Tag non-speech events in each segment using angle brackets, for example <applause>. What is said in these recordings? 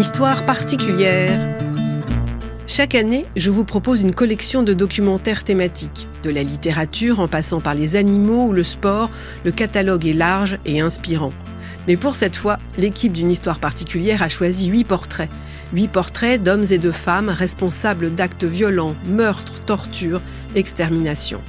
histoire particulière. Chaque année, je vous propose une collection de documentaires thématiques. De la littérature en passant par les animaux ou le sport, le catalogue est large et inspirant. Mais pour cette fois, l'équipe d'une histoire particulière a choisi huit portraits. Huit portraits d'hommes et de femmes responsables d'actes violents, meurtres, tortures, exterminations.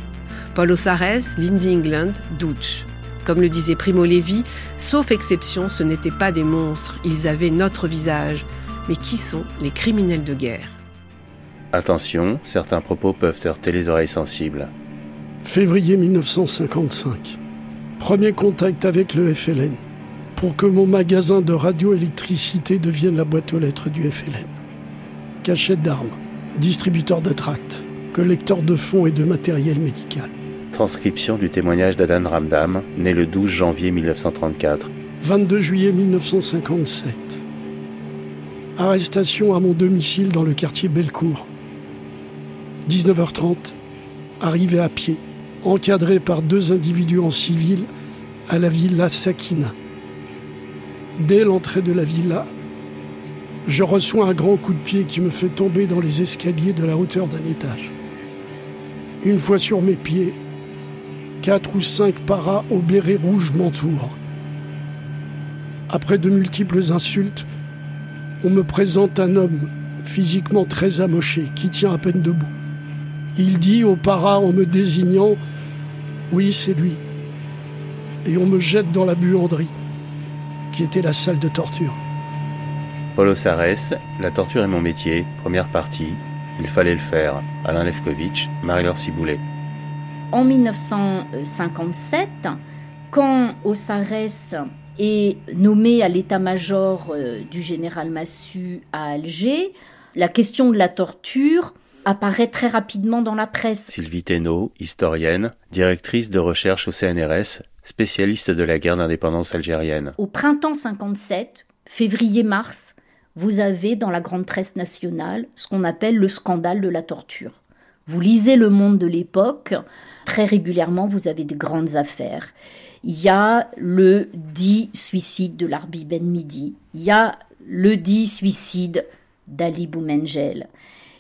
Paul Osares, Lindy England, Dutch. Comme le disait Primo Levi, sauf exception, ce n'étaient pas des monstres, ils avaient notre visage. Mais qui sont les criminels de guerre? Attention, certains propos peuvent heurter les oreilles sensibles. Février 1955. Premier contact avec le FLN. Pour que mon magasin de radioélectricité devienne la boîte aux lettres du FLN. Cachette d'armes, distributeur de tracts, collecteur de fonds et de matériel médical. Transcription du témoignage d'Adan Ramdam, né le 12 janvier 1934. 22 juillet 1957. Arrestation à mon domicile dans le quartier Bellecour. 19h30, arrivé à pied, encadré par deux individus en civil à la villa Sakina. Dès l'entrée de la villa, je reçois un grand coup de pied qui me fait tomber dans les escaliers de la hauteur d'un étage. Une fois sur mes pieds, quatre ou cinq paras au béret rouge m'entourent. Après de multiples insultes, on me présente un homme physiquement très amoché qui tient à peine debout. Il dit au para en me désignant Oui, c'est lui. Et on me jette dans la buanderie, qui était la salle de torture. Paulo Sarès, La torture est mon métier, première partie. Il fallait le faire. Alain Lefkovitch, Marie-Laure Ciboulet. En 1957, quand Ossarès est nommé à l'état-major euh, du général Massu à Alger, la question de la torture apparaît très rapidement dans la presse. Sylvie Thénault, historienne, directrice de recherche au CNRS, spécialiste de la guerre d'indépendance algérienne. Au printemps 57, février-mars, vous avez dans la grande presse nationale ce qu'on appelle le scandale de la torture. Vous lisez le monde de l'époque, très régulièrement vous avez des grandes affaires. Il y a le dit suicide de l'Arbi Ben Midi, il y a le dit suicide d'Ali Boumengel,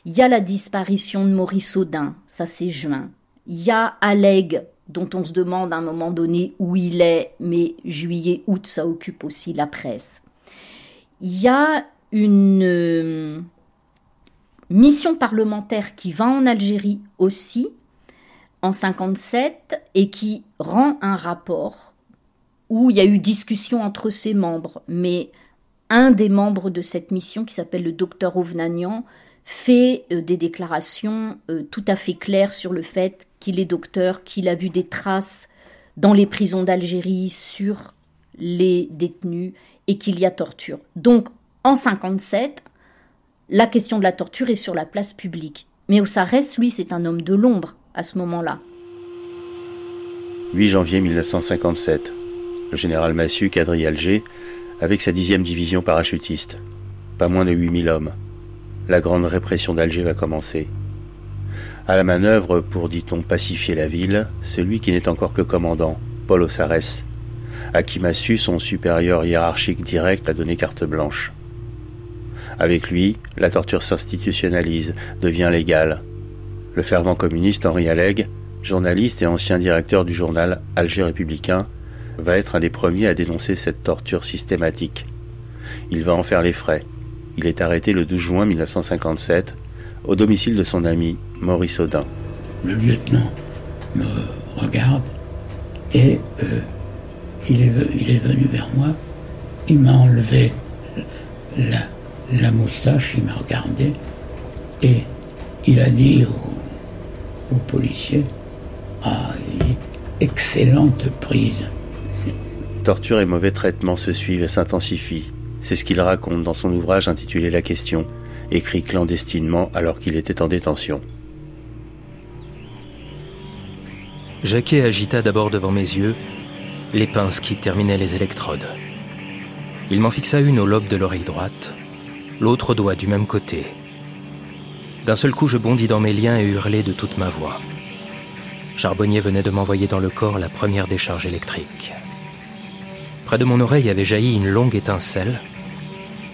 il y a la disparition de Maurice Audin, ça c'est juin. Il y a Alleg, dont on se demande à un moment donné où il est, mais juillet, août, ça occupe aussi la presse. Il y a une euh, mission parlementaire qui va en Algérie aussi, en 57, et qui rend un rapport où il y a eu discussion entre ses membres, mais un des membres de cette mission, qui s'appelle le docteur Ovnanian, fait euh, des déclarations euh, tout à fait claires sur le fait qu'il est docteur, qu'il a vu des traces dans les prisons d'Algérie sur les détenus et qu'il y a torture. Donc en 57, la question de la torture est sur la place publique. Mais Ossarès, lui, c'est un homme de l'ombre à ce moment-là. 8 janvier 1957. Le général Massu quadrille Alger avec sa dixième division parachutiste. Pas moins de 8000 hommes la grande répression d'Alger va commencer. À la manœuvre pour, dit-on, pacifier la ville, celui qui n'est encore que commandant, Paul Ossarès, à qui Massu, son supérieur hiérarchique direct, a donné carte blanche. Avec lui, la torture s'institutionnalise, devient légale. Le fervent communiste Henri Alleg, journaliste et ancien directeur du journal Alger républicain, va être un des premiers à dénoncer cette torture systématique. Il va en faire les frais. Il est arrêté le 12 juin 1957 au domicile de son ami Maurice Audin. Le lieutenant me regarde et euh, il, est, il, est, venu vers moi. Il m'a enlevé la, la, moustache, il m'a regardé et il a dit au, au policier Ah, excellente prise. Torture et mauvais traitements se suivent et s'intensifient. C'est ce qu'il raconte dans son ouvrage intitulé La question, écrit clandestinement alors qu'il était en détention. Jacquet agita d'abord devant mes yeux les pinces qui terminaient les électrodes. Il m'en fixa une au lobe de l'oreille droite, l'autre doigt du même côté. D'un seul coup, je bondis dans mes liens et hurlai de toute ma voix. Charbonnier venait de m'envoyer dans le corps la première décharge électrique. Près de mon oreille avait jailli une longue étincelle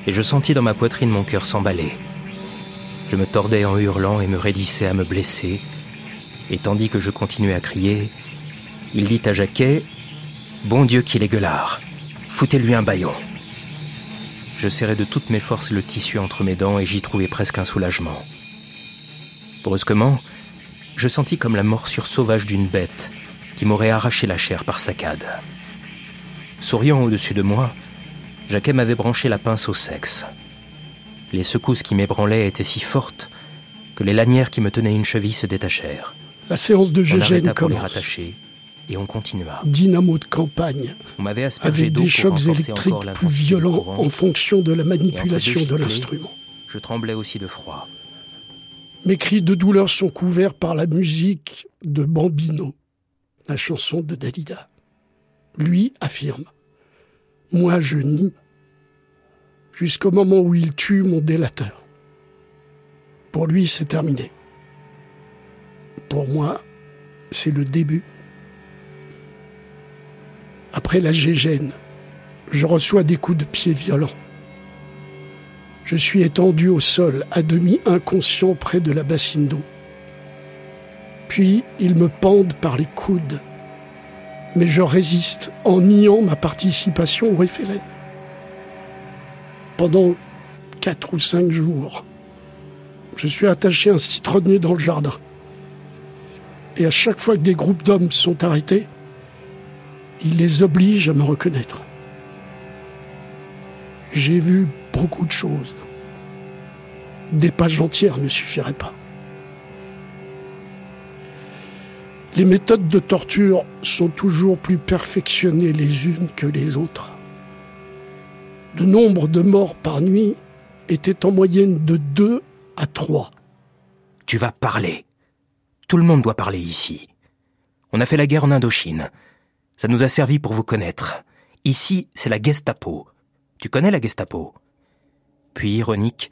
et je sentis dans ma poitrine mon cœur s'emballer. Je me tordais en hurlant et me raidissais à me blesser, et tandis que je continuais à crier, il dit à Jacquet Bon Dieu qu'il est gueulard, foutez-lui un baillon. Je serrais de toutes mes forces le tissu entre mes dents et j'y trouvais presque un soulagement. Brusquement, je sentis comme la morsure sauvage d'une bête qui m'aurait arraché la chair par saccade. Souriant au-dessus de moi, Jacquet m'avait branché la pince au sexe. Les secousses qui m'ébranlaient étaient si fortes que les lanières qui me tenaient une cheville se détachèrent. La séance de GGN commence. et on continua. Dynamo de campagne, on m'avait avec des chocs électriques plus violents en fonction de la manipulation de l'instrument. Je tremblais aussi de froid. Mes cris de douleur sont couverts par la musique de Bambino, la chanson de Dalida. Lui affirme Moi je nie, jusqu'au moment où il tue mon délateur. Pour lui, c'est terminé. Pour moi, c'est le début. Après la gégène, je reçois des coups de pied violents. Je suis étendu au sol, à demi inconscient près de la bassine d'eau. Puis ils me pendent par les coudes. Mais je résiste en niant ma participation au référendum. Pendant quatre ou cinq jours, je suis attaché à un citronnier dans le jardin. Et à chaque fois que des groupes d'hommes sont arrêtés, ils les obligent à me reconnaître. J'ai vu beaucoup de choses. Des pages entières ne suffiraient pas. Les méthodes de torture sont toujours plus perfectionnées les unes que les autres. Le nombre de morts par nuit était en moyenne de 2 à 3. Tu vas parler. Tout le monde doit parler ici. On a fait la guerre en Indochine. Ça nous a servi pour vous connaître. Ici, c'est la Gestapo. Tu connais la Gestapo? Puis, ironique,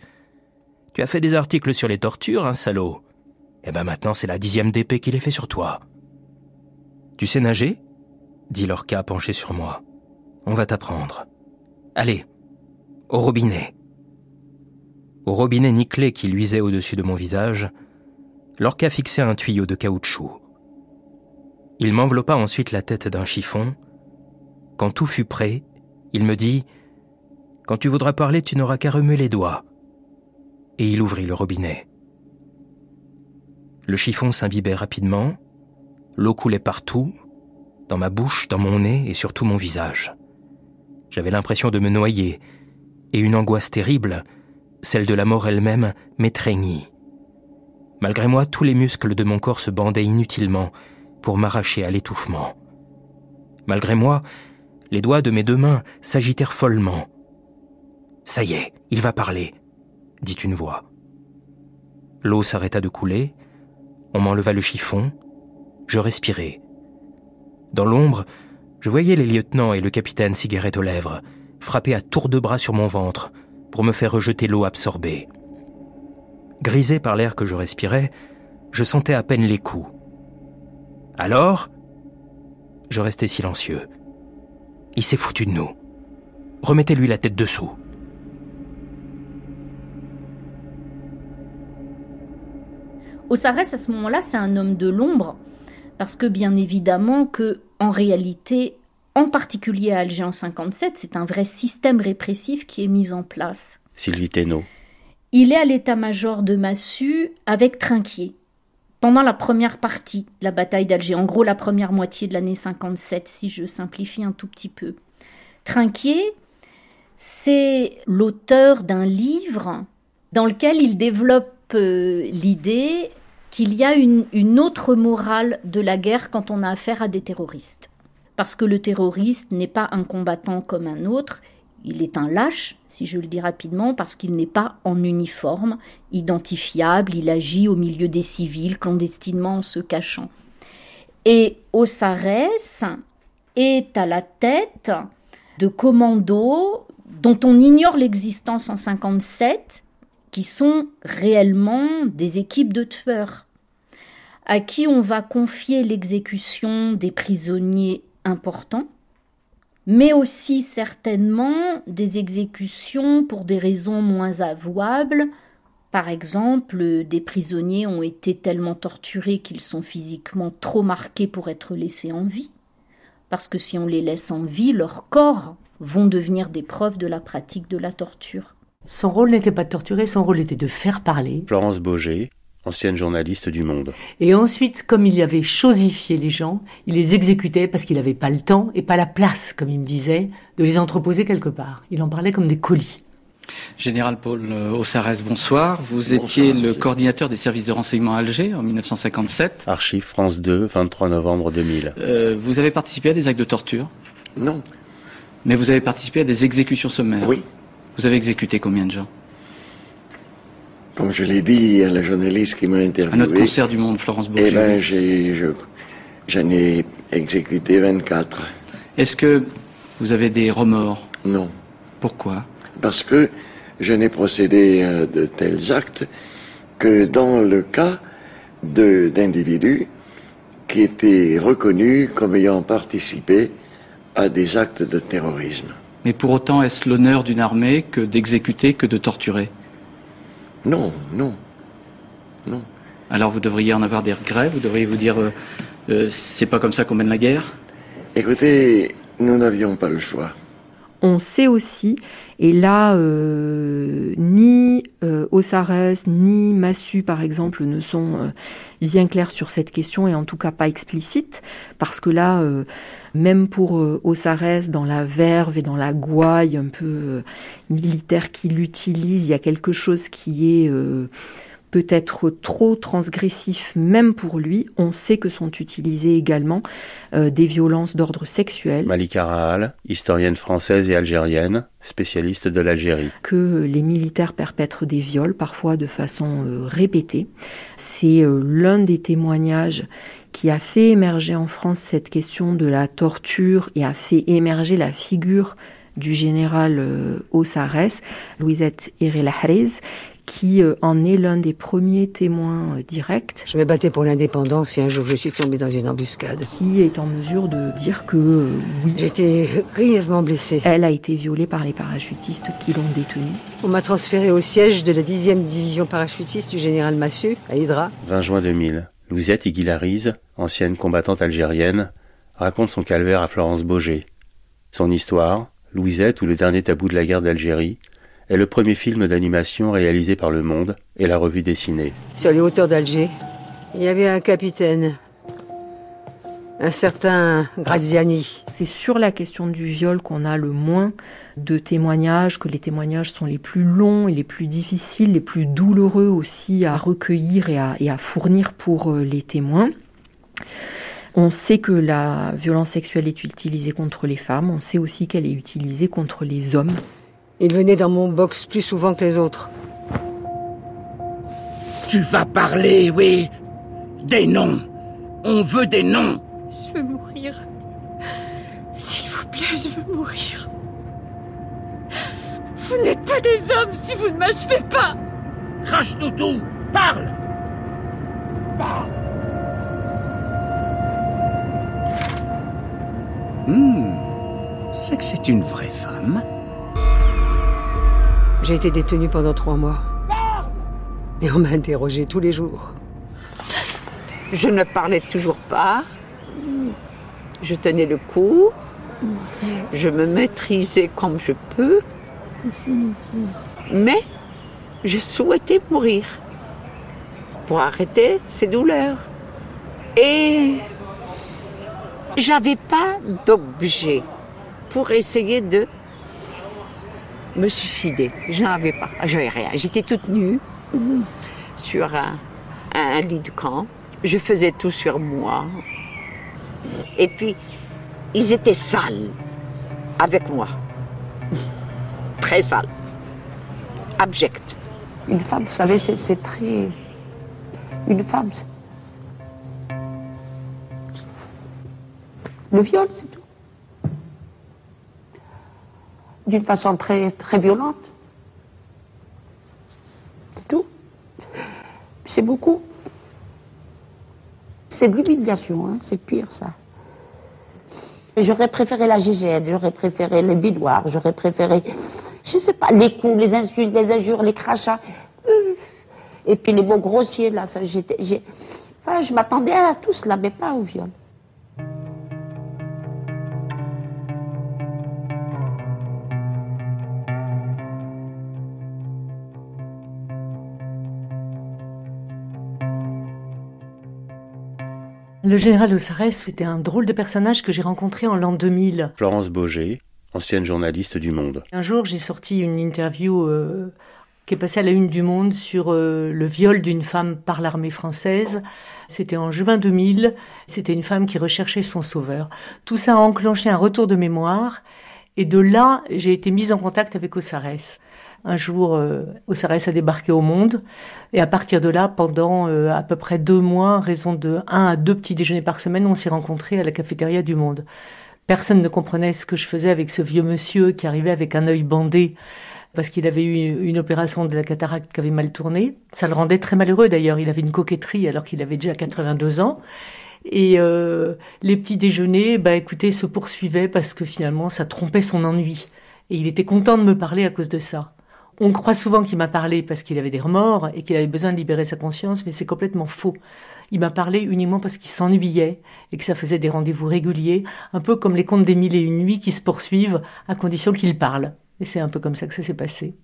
tu as fait des articles sur les tortures, hein, salaud Eh ben maintenant, c'est la dixième d'épée qu'il est fait sur toi. Tu sais nager? dit Lorca penché sur moi. On va t'apprendre. Allez, au robinet. Au robinet nickelé qui luisait au-dessus de mon visage, Lorca fixait un tuyau de caoutchouc. Il m'enveloppa ensuite la tête d'un chiffon. Quand tout fut prêt, il me dit Quand tu voudras parler, tu n'auras qu'à remuer les doigts. Et il ouvrit le robinet. Le chiffon s'imbibait rapidement, l'eau coulait partout, dans ma bouche, dans mon nez et sur tout mon visage. J'avais l'impression de me noyer, et une angoisse terrible, celle de la mort elle-même, m'étreignit. Malgré moi, tous les muscles de mon corps se bandaient inutilement, pour m'arracher à l'étouffement. Malgré moi, les doigts de mes deux mains s'agitèrent follement. Ça y est, il va parler, dit une voix. L'eau s'arrêta de couler, on m'enleva le chiffon, je respirai. Dans l'ombre, je voyais les lieutenants et le capitaine cigarette aux lèvres, frapper à tour de bras sur mon ventre pour me faire rejeter l'eau absorbée. Grisé par l'air que je respirais, je sentais à peine les coups. Alors Je restais silencieux. Il s'est foutu de nous. Remettez-lui la tête dessous. Osarès, à ce moment-là, c'est un homme de l'ombre, parce que bien évidemment que, en réalité, en particulier à Alger en 57, c'est un vrai système répressif qui est mis en place. Sylvie Thénault. Il est à l'état-major de Massu avec Trinquier pendant la première partie de la bataille d'Alger, en gros la première moitié de l'année 57, si je simplifie un tout petit peu. Trinquier, c'est l'auteur d'un livre dans lequel il développe l'idée qu'il y a une, autre morale de la guerre quand on a affaire à des terroristes. Parce que le terroriste n'est pas un combattant comme un autre, il est un lâche, si je le dis rapidement, parce qu'il n'est pas en uniforme, identifiable, il agit au milieu des civils, clandestinement en se cachant. Et Osarès est à la tête de commandos dont on ignore l'existence en 57, qui sont réellement des équipes de tueurs, à qui on va confier l'exécution des prisonniers importants, mais aussi certainement des exécutions pour des raisons moins avouables. Par exemple, des prisonniers ont été tellement torturés qu'ils sont physiquement trop marqués pour être laissés en vie. Parce que si on les laisse en vie, leurs corps vont devenir des preuves de la pratique de la torture. Son rôle n'était pas de torturer, son rôle était de faire parler. Florence Baugé, ancienne journaliste du Monde. Et ensuite, comme il avait chosifié les gens, il les exécutait parce qu'il n'avait pas le temps et pas la place, comme il me disait, de les entreposer quelque part. Il en parlait comme des colis. Général Paul Ossarès, bonsoir. Vous étiez le coordinateur des services de renseignement à Alger en 1957. Archive France 2, 23 novembre 2000. Euh, vous avez participé à des actes de torture? Non. Mais vous avez participé à des exécutions sommaires? Oui. Vous avez exécuté combien de gens? Comme je l'ai dit à la journaliste qui m'a interviewé. À notre concert du monde, Florence Bourget. Eh je, j'en ai exécuté 24. Est-ce que vous avez des remords? Non. Pourquoi? Parce que je n'ai procédé à de tels actes que dans le cas d'individus qui étaient reconnus comme ayant participé à des actes de terrorisme. Mais pour autant, est-ce l'honneur d'une armée que d'exécuter que de torturer Non, non, non. Alors vous devriez en avoir des regrets, vous devriez vous dire euh, euh, c'est pas comme ça qu'on mène la guerre? Écoutez, nous n'avions pas le choix. On sait aussi, et là, euh, ni euh, Ossarès ni Massu, par exemple, ne sont euh, bien clairs sur cette question, et en tout cas pas explicites, parce que là, euh, même pour Ossarès, dans la verve et dans la gouaille un peu militaire qu'il utilise, il y a quelque chose qui est euh, peut-être trop transgressif même pour lui. On sait que sont utilisées également euh, des violences d'ordre sexuel, Malika Rahal, historienne française et algérienne, spécialiste de l'Algérie. que les militaires perpètrent des viols, parfois de façon euh, répétée. C'est euh, l'un des témoignages qui a fait émerger en France cette question de la torture et a fait émerger la figure du général Ossarès, Louisette Irel qui euh, en est l'un des premiers témoins euh, directs, Je me battais pour l'indépendance et un jour je suis tombée dans une embuscade. qui est en mesure de dire que euh, oui, J'étais grièvement blessée. elle a été violée par les parachutistes qui l'ont détenue. On m'a transférée au siège de la 10e division parachutiste du général Massu, à Hydra. 20 juin 2000. Louisette Iguilariz, ancienne combattante algérienne, raconte son calvaire à Florence Baugé. Son histoire, Louisette ou le dernier tabou de la guerre d'Algérie, est le premier film d'animation réalisé par Le Monde et la revue dessinée. Sur les hauteurs d'Alger, il y avait un capitaine, un certain Graziani. C'est sur la question du viol qu'on a le moins de témoignages, que les témoignages sont les plus longs et les plus difficiles, les plus douloureux aussi à recueillir et à, et à fournir pour euh, les témoins. On sait que la violence sexuelle est utilisée contre les femmes, on sait aussi qu'elle est utilisée contre les hommes. Il venait dans mon box plus souvent que les autres. Tu vas parler, oui. Des noms. On veut des noms. Je veux mourir. S'il vous plaît, je veux mourir. Vous n'êtes pas des hommes si vous ne m'achevez pas. Crache-nous tout. Parle. Parle. Hmm. C'est que c'est une vraie femme. J'ai été détenue pendant trois mois. Et on m'a interrogée tous les jours. Je ne parlais toujours pas. Je tenais le coup. Je me maîtrisais comme je peux. Mais je souhaitais mourir pour arrêter ces douleurs. Et j'avais pas d'objet pour essayer de me suicider. J'en avais pas. J'avais rien. J'étais toute nue sur un, un lit de camp. Je faisais tout sur moi. Et puis, ils étaient sales avec moi. <laughs> Très sales. Abjects. Une femme, vous savez, c'est très. Une femme. Le viol, c'est tout. D'une façon très, très violente. C'est tout. C'est beaucoup. C'est de l'humiliation, hein, c'est pire ça. J'aurais préféré la GGN, j'aurais préféré les bidoirs, j'aurais préféré, je sais pas, les coups, les insultes, les injures, les crachats. Et puis les mots grossiers, là, ça, j'étais, enfin, je m'attendais à tout cela, mais pas au viol. Le général Ossarès, c'était un drôle de personnage que j'ai rencontré en l'an 2000. Florence Boger, ancienne journaliste du Monde. Un jour, j'ai sorti une interview euh, qui est passée à la une du Monde sur euh, le viol d'une femme par l'armée française. C'était en juin 2000. C'était une femme qui recherchait son sauveur. Tout ça a enclenché un retour de mémoire. Et de là, j'ai été mise en contact avec Ossarès. Un jour, euh, Ossarès a débarqué au monde. Et à partir de là, pendant euh, à peu près deux mois, raison de un à deux petits déjeuners par semaine, on s'est rencontrés à la cafétéria du monde. Personne ne comprenait ce que je faisais avec ce vieux monsieur qui arrivait avec un œil bandé parce qu'il avait eu une opération de la cataracte qui avait mal tourné. Ça le rendait très malheureux d'ailleurs. Il avait une coquetterie alors qu'il avait déjà 82 ans. Et euh, les petits déjeuners, bah écoutez, se poursuivaient parce que finalement ça trompait son ennui. Et il était content de me parler à cause de ça. On croit souvent qu'il m'a parlé parce qu'il avait des remords et qu'il avait besoin de libérer sa conscience, mais c'est complètement faux. Il m'a parlé uniquement parce qu'il s'ennuyait et que ça faisait des rendez-vous réguliers, un peu comme les contes des mille et une nuits qui se poursuivent à condition qu'il parle. Et c'est un peu comme ça que ça s'est passé.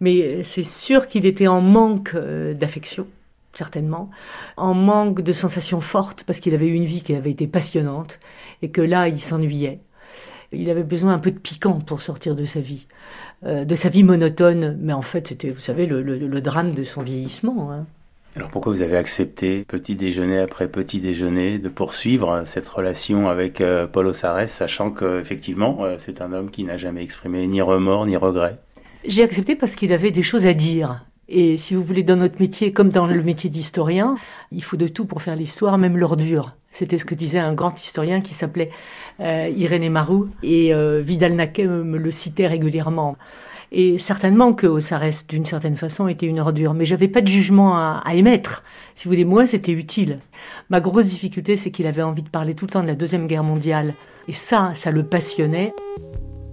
Mais c'est sûr qu'il était en manque euh, d'affection, certainement, en manque de sensations fortes parce qu'il avait eu une vie qui avait été passionnante et que là, il s'ennuyait. Il avait besoin un peu de piquant pour sortir de sa vie. Euh, de sa vie monotone. Mais en fait, c'était, vous savez, le, drame de son vieillissement. Hein. Alors pourquoi vous avez accepté, petit déjeuner après petit déjeuner, de poursuivre cette relation avec euh, Paul Ossarès, sachant qu'effectivement, euh, c'est un homme qui n'a jamais exprimé ni remords ni regrets? J'ai accepté parce qu'il avait des choses à dire. Et si vous voulez, dans notre métier, comme dans le métier d'historien, il faut de tout pour faire l'histoire, même l'ordure. C'était ce que disait un grand historien qui s'appelait euh, Irénée Marou, et euh, Vidal Naquet me le citait régulièrement. Et certainement que ça reste d'une certaine façon était une ordure, mais j'avais pas de jugement à, à, émettre. Si vous voulez, moi c'était utile. Ma grosse difficulté, c'est qu'il avait envie de parler tout le temps de la deuxième guerre mondiale, et ça, ça le passionnait.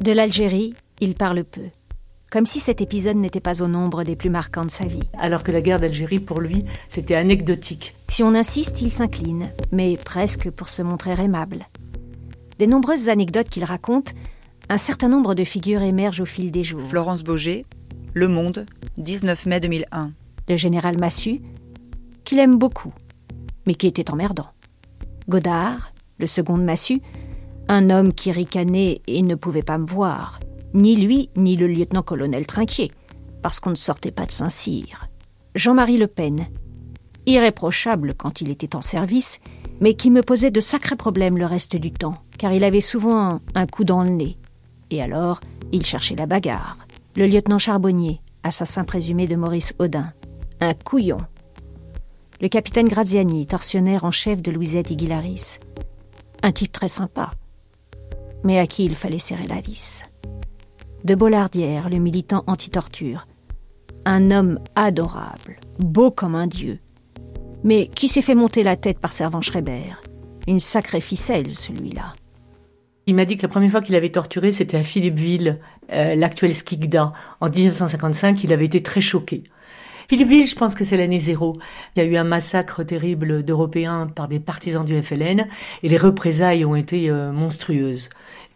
De l'Algérie, il parle peu comme si cet épisode n'était pas au nombre des plus marquants de sa vie. Alors que la guerre d'Algérie, pour lui, c'était anecdotique. Si on insiste, il s'incline, mais presque pour se montrer aimable. Des nombreuses anecdotes qu'il raconte, un certain nombre de figures émergent au fil des jours. Florence Boger, Le Monde, 19 mai 2001. Le général Massu, qu'il aime beaucoup, mais qui était emmerdant. Godard, le second de Massu, un homme qui ricanait et ne pouvait pas me voir, ni lui, ni le lieutenant-colonel Trinquier, parce qu'on ne sortait pas de Saint-Cyr. Jean-Marie Le Pen, irréprochable quand il était en service, mais qui me posait de sacrés problèmes le reste du temps, car il avait souvent un coup dans le nez. Et alors, il cherchait la bagarre. Le lieutenant Charbonnier, assassin présumé de Maurice Audin, un couillon. Le capitaine Graziani, tortionnaire en chef de Louisette Iguilaris, un type très sympa, mais à qui il fallait serrer la vis de Bollardière, le militant anti-torture. Un homme adorable, beau comme un dieu, mais qui s'est fait monter la tête par Servan Schreiber? Une sacrée ficelle, celui-là. Il m'a dit que la première fois qu'il avait torturé, c'était à Philippeville, euh, l'actuel Skikda. En 1955, il avait été très choqué. Philippeville, je pense que c'est l'année zéro. Il y a eu un massacre terrible d'Européens par des partisans du FLN et les représailles ont été euh, monstrueuses.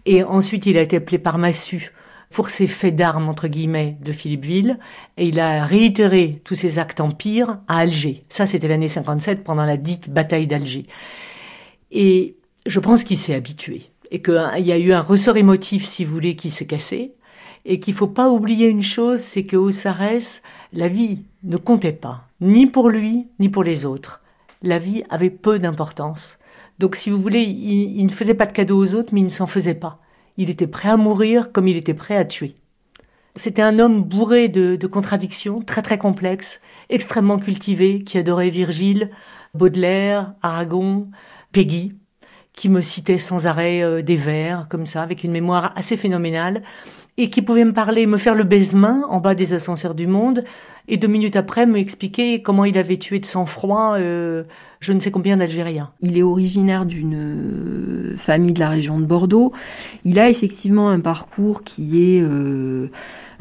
Et ensuite, il a été appelé par Massu pour ses faits d'armes, entre guillemets, de Philippeville, et il a réitéré tous ses actes en pire à Alger. Ça, c'était l'année 57, pendant la dite bataille d'Alger. Et je pense qu'il s'est habitué, et qu'il y a eu un ressort émotif, si vous voulez, qui s'est cassé, et qu'il faut pas oublier une chose, c'est que Sarès, la vie ne comptait pas, ni pour lui, ni pour les autres. La vie avait peu d'importance. Donc, si vous voulez, il, il ne faisait pas de cadeaux aux autres, mais il ne s'en faisait pas. Il était prêt à mourir comme il était prêt à tuer. C'était un homme bourré de, contradictions, très très complexes, extrêmement cultivé, qui adorait Virgile, Baudelaire, Aragon, Peggy, qui me citait sans arrêt euh, des vers, comme ça, avec une mémoire assez phénoménale, et qui pouvait me parler, me faire le baise-main en bas des ascenseurs du monde, et deux minutes après me expliquer comment il avait tué de sang-froid euh, je ne sais combien d'Algériens. Il est originaire d'une famille de la région de Bordeaux. Il a effectivement un parcours qui est euh,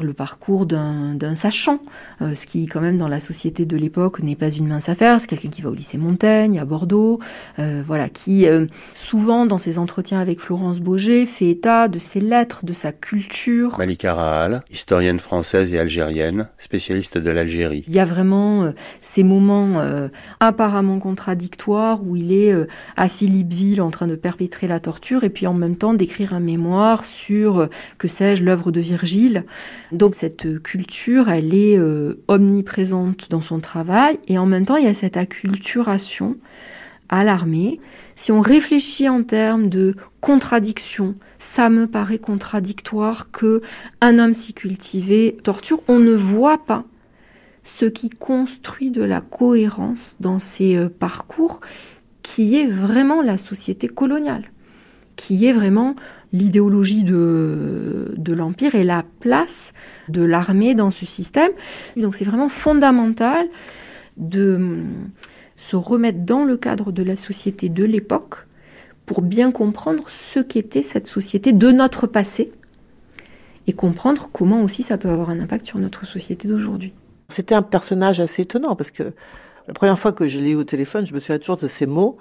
le parcours d'un sachant, euh, ce qui quand même dans la société de l'époque n'est pas une mince affaire. C'est quelqu'un qui va au lycée Montaigne, à Bordeaux, euh, voilà, qui euh, souvent dans ses entretiens avec Florence Baugé fait état de ses lettres, de sa culture. Malika Rahal, historienne française et algérienne, spécialiste de l'Algérie. Il y a vraiment ces moments apparemment contradictoires où il est à Philippeville en train de perpétrer la torture et puis en même temps d'écrire un mémoire sur, que sais-je, l'œuvre de Virgile. Donc cette culture, elle est euh, omniprésente dans son travail et en même temps, il y a cette acculturation à l'armée. Si on réfléchit en termes de contradiction, ça me paraît contradictoire que un homme si cultivé torture. On ne voit pas ce qui construit de la cohérence dans ses euh, parcours, qui est vraiment la société coloniale, qui est vraiment l'idéologie de, de l'Empire et la place de l'armée dans ce système. Donc c'est vraiment fondamental de hum, se remettre dans le cadre de la société de l'époque pour bien comprendre ce qu'était cette société de notre passé et comprendre comment aussi ça peut avoir un impact sur notre société d'aujourd'hui. C'était un personnage assez étonnant parce que la première fois que je l'ai eu au téléphone, je me souviens toujours de ces mots.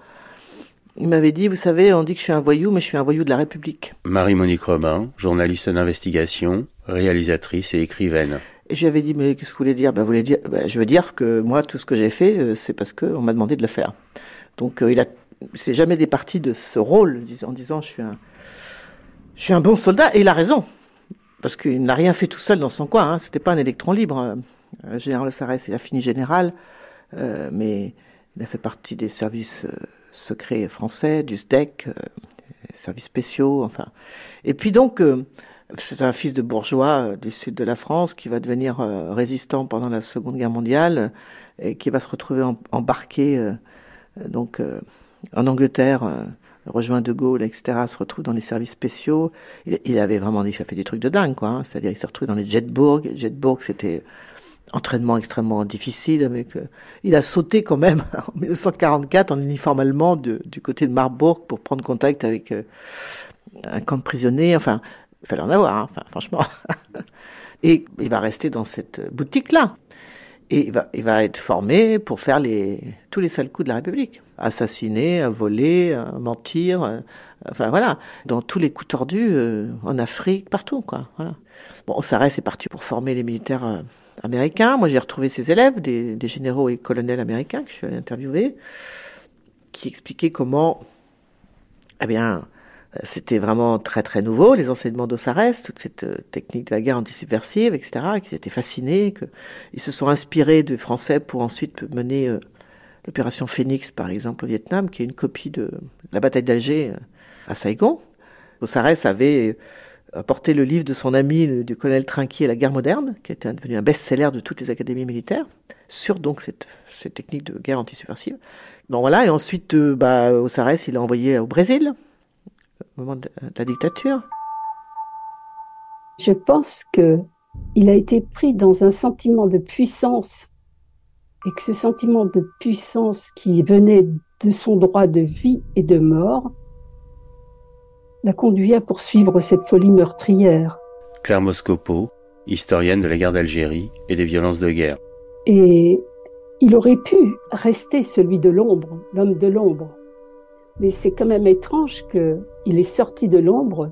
Il m'avait dit, vous savez, on dit que je suis un voyou, mais je suis un voyou de la République. Marie-Monique Robin, journaliste d'investigation, réalisatrice et écrivaine. Et je lui avais dit, mais qu'est-ce que vous voulez dire? Ben, vous voulez dire ben, Je veux dire que moi, tout ce que j'ai fait, euh, c'est parce qu'on m'a demandé de le faire. Donc, euh, il a, c'est jamais départi de ce rôle, en disant, je suis un, je suis un bon soldat, et il a raison. Parce qu'il n'a rien fait tout seul dans son coin, hein. c'était pas un électron libre. Euh, général Sarès, il a fini général, euh, mais il a fait partie des services secret français, du SDEC, euh, services spéciaux, enfin. Et puis donc, euh, c'est un fils de bourgeois euh, du sud de la France qui va devenir résistant pendant la Seconde Guerre mondiale et qui va se retrouver embarqué donc en Angleterre, rejoint De Gaulle, etc. Se retrouve dans les services spéciaux. Il, avait vraiment il a fait des trucs de dingue, quoi. Hein. C'est-à-dire, il s'est retrouvé dans les Jetbourg. Jetbourg, c'était entraînement extrêmement difficile. Avec, euh, il a sauté quand même <laughs> en 1944 en uniforme allemand du côté de Marburg pour prendre contact avec euh, un camp de prisonniers. Enfin, il fallait en avoir, hein, enfin, franchement. <laughs> Et il va rester dans cette boutique-là. Et il va, il va être formé pour faire les, tous les sales coups de la République. Assassiner, voler, mentir, euh, enfin voilà. Dans tous les coups tordus, en Afrique, partout, quoi. Voilà. Bon, Sarès est parti pour former les militaires américain. Moi, j'ai retrouvé ses élèves, des, généraux et colonels américains que je suis allé interviewer, qui expliquaient comment, eh bien, c'était vraiment très très nouveau, les enseignements d'Ossarès, toute cette euh, technique de la guerre antisubversive, etc., qu'ils étaient fascinés, qu'ils se sont inspirés de Français pour ensuite mener euh, l'opération Phoenix, par exemple, au Vietnam, qui est une copie de la bataille d'Alger euh, à Saigon. Ossarès avait porté le livre de son ami, du colonel Trinquier, La guerre moderne, qui était devenu un best-seller de toutes les académies militaires, sur donc cette, technique de guerre antisubversive. Bon voilà, et ensuite, euh, bah, au Sarès, il l'a envoyé au Brésil, au moment de la dictature. Je pense que il a été pris dans un sentiment de puissance et que ce sentiment de puissance qui venait de son droit de vie et de mort l'a conduit à poursuivre cette folie meurtrière. Claire Moscopo, historienne de la guerre d'Algérie et des violences de guerre. Et il aurait pu rester celui de l'ombre, l'homme de l'ombre. Mais c'est quand même étrange qu'il est sorti de l'ombre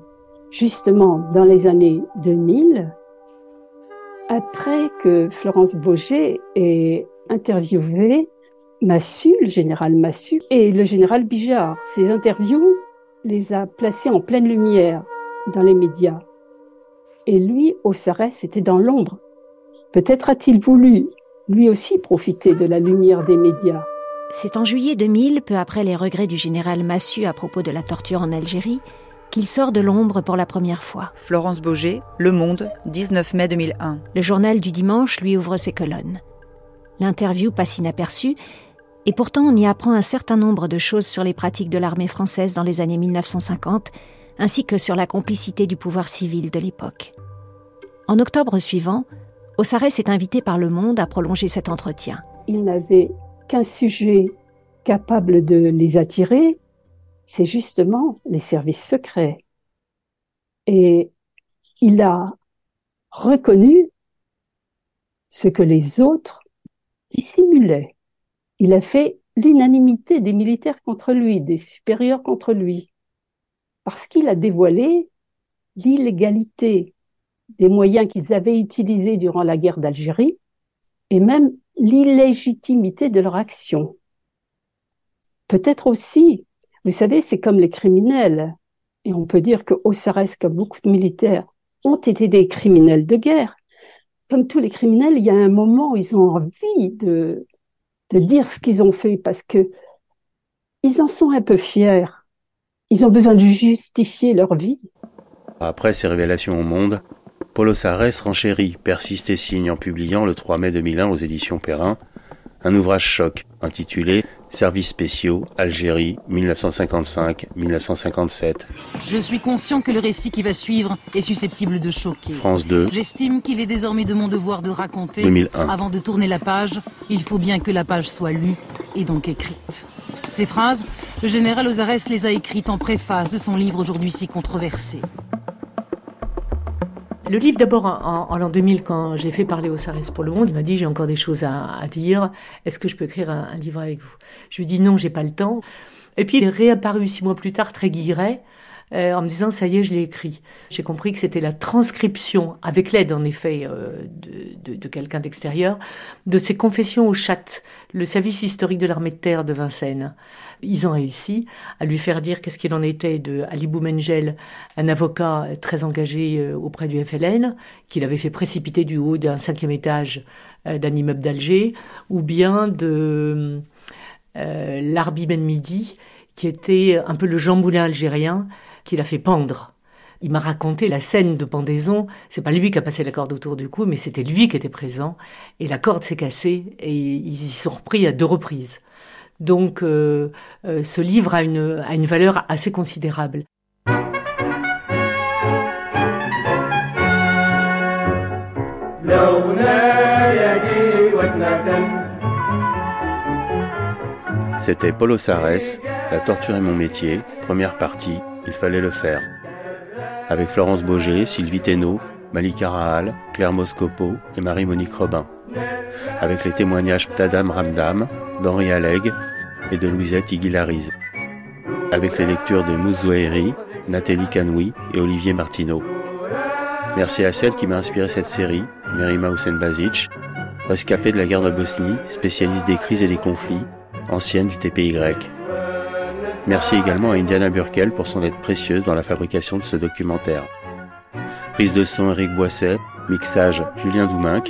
justement dans les années 2000, après que Florence Baugé ait interviewé Massu, le général Massu, et le général Bijard. Ces interviews les a placés en pleine lumière dans les médias. Et lui, au Sarès, était dans l'ombre. Peut-être a-t-il voulu, lui aussi, profiter de la lumière des médias. C'est en juillet 2000, peu après les regrets du général Massu à propos de la torture en Algérie, qu'il sort de l'ombre pour la première fois. Florence Baugé, Le Monde, 19 mai 2001. Le journal du dimanche lui ouvre ses colonnes. L'interview passe inaperçue, et pourtant, on y apprend un certain nombre de choses sur les pratiques de l'armée française dans les années 1950, ainsi que sur la complicité du pouvoir civil de l'époque. En octobre suivant, Ossarès est invité par Le Monde à prolonger cet entretien. Il n'avait qu'un sujet capable de les attirer, c'est justement les services secrets. Et il a reconnu ce que les autres dissimulaient. Il a fait l'unanimité des militaires contre lui, des supérieurs contre lui, parce qu'il a dévoilé l'illégalité des moyens qu'ils avaient utilisés durant la guerre d'Algérie et même l'illégitimité de leur action. Peut-être aussi, vous savez, c'est comme les criminels, et on peut dire que Ossarès, comme beaucoup de militaires, ont été des criminels de guerre. Comme tous les criminels, il y a un moment où ils ont envie de, de dire ce qu'ils ont fait parce que ils en sont un peu fiers. Ils ont besoin de justifier leur vie. Après ces révélations au monde, Paulo Sarres renchérit, persiste et signe en publiant le 3 mai 2001 aux éditions Perrin un ouvrage choc intitulé Services spéciaux, Algérie, 1955-1957. Je suis conscient que le récit qui va suivre est susceptible de choquer. France 2. J'estime qu'il est désormais de mon devoir de raconter. 2001. Avant de tourner la page, il faut bien que la page soit lue et donc écrite. Ces phrases, le général Ozares les a écrites en préface de son livre aujourd'hui si controversé. Le livre, d'abord, en, l'an 2000, quand j'ai fait parler au Sarès pour le Monde, il m'a dit j'ai encore des choses à, dire. Est-ce que je peux écrire un, livre avec vous? Je lui ai dit non, j'ai pas le temps. Et puis il est réapparu six mois plus tard, très guilleret, euh, en me disant ça y est, je l'ai écrit. J'ai compris que c'était la transcription, avec l'aide en effet euh, de, de, quelqu'un d'extérieur, de ses confessions au chat, le service historique de l'armée de terre de Vincennes. Ils ont réussi à lui faire dire qu'est-ce qu'il en était de Ali Boumengel, un avocat très engagé euh, auprès du FLN, qu'il avait fait précipiter du haut d'un cinquième étage d'un immeuble d'Alger, ou bien de euh, Larbi Ben Midi, qui était un peu le Jean Moulin algérien, qu'il a fait pendre. Il m'a raconté la scène de pendaison. C'est pas lui qui a passé la corde autour du cou, mais c'était lui qui était présent. Et la corde s'est cassée et ils y sont repris à deux reprises. Donc, euh, euh, ce livre a une, valeur assez considérable. C'était Paulo Sarès, La torture est mon métier, première partie, il fallait le faire. Avec Florence Boger, Sylvie Thénault, Malika Rahal, Claire Moscopo et Marie-Monique Robin. Avec les témoignages d'Adam Ramdam, d'Henri Alleg et de Louisette Iguilariz. Avec les lectures de Mousse Nathalie Canoui et Olivier Martineau. Merci à celle qui m'a inspiré cette série, Merima Hussein Bazic, rescapée de la guerre de Bosnie, spécialiste des crises et des conflits, ancienne du TPY. Merci également à Indiana Burkel pour son aide précieuse dans la fabrication de ce documentaire. Prise de son Eric Boisset, mixage Julien Douminc,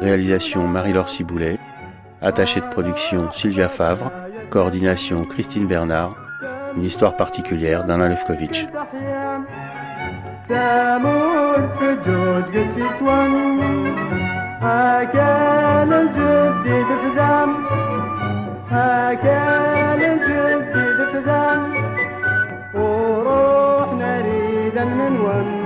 réalisation Marie-Laure Ciboulet, attachée de production Sylvia Favre, coordination Christine Bernard, une histoire particulière d'Alain Lefkovitch. كان الجد ذم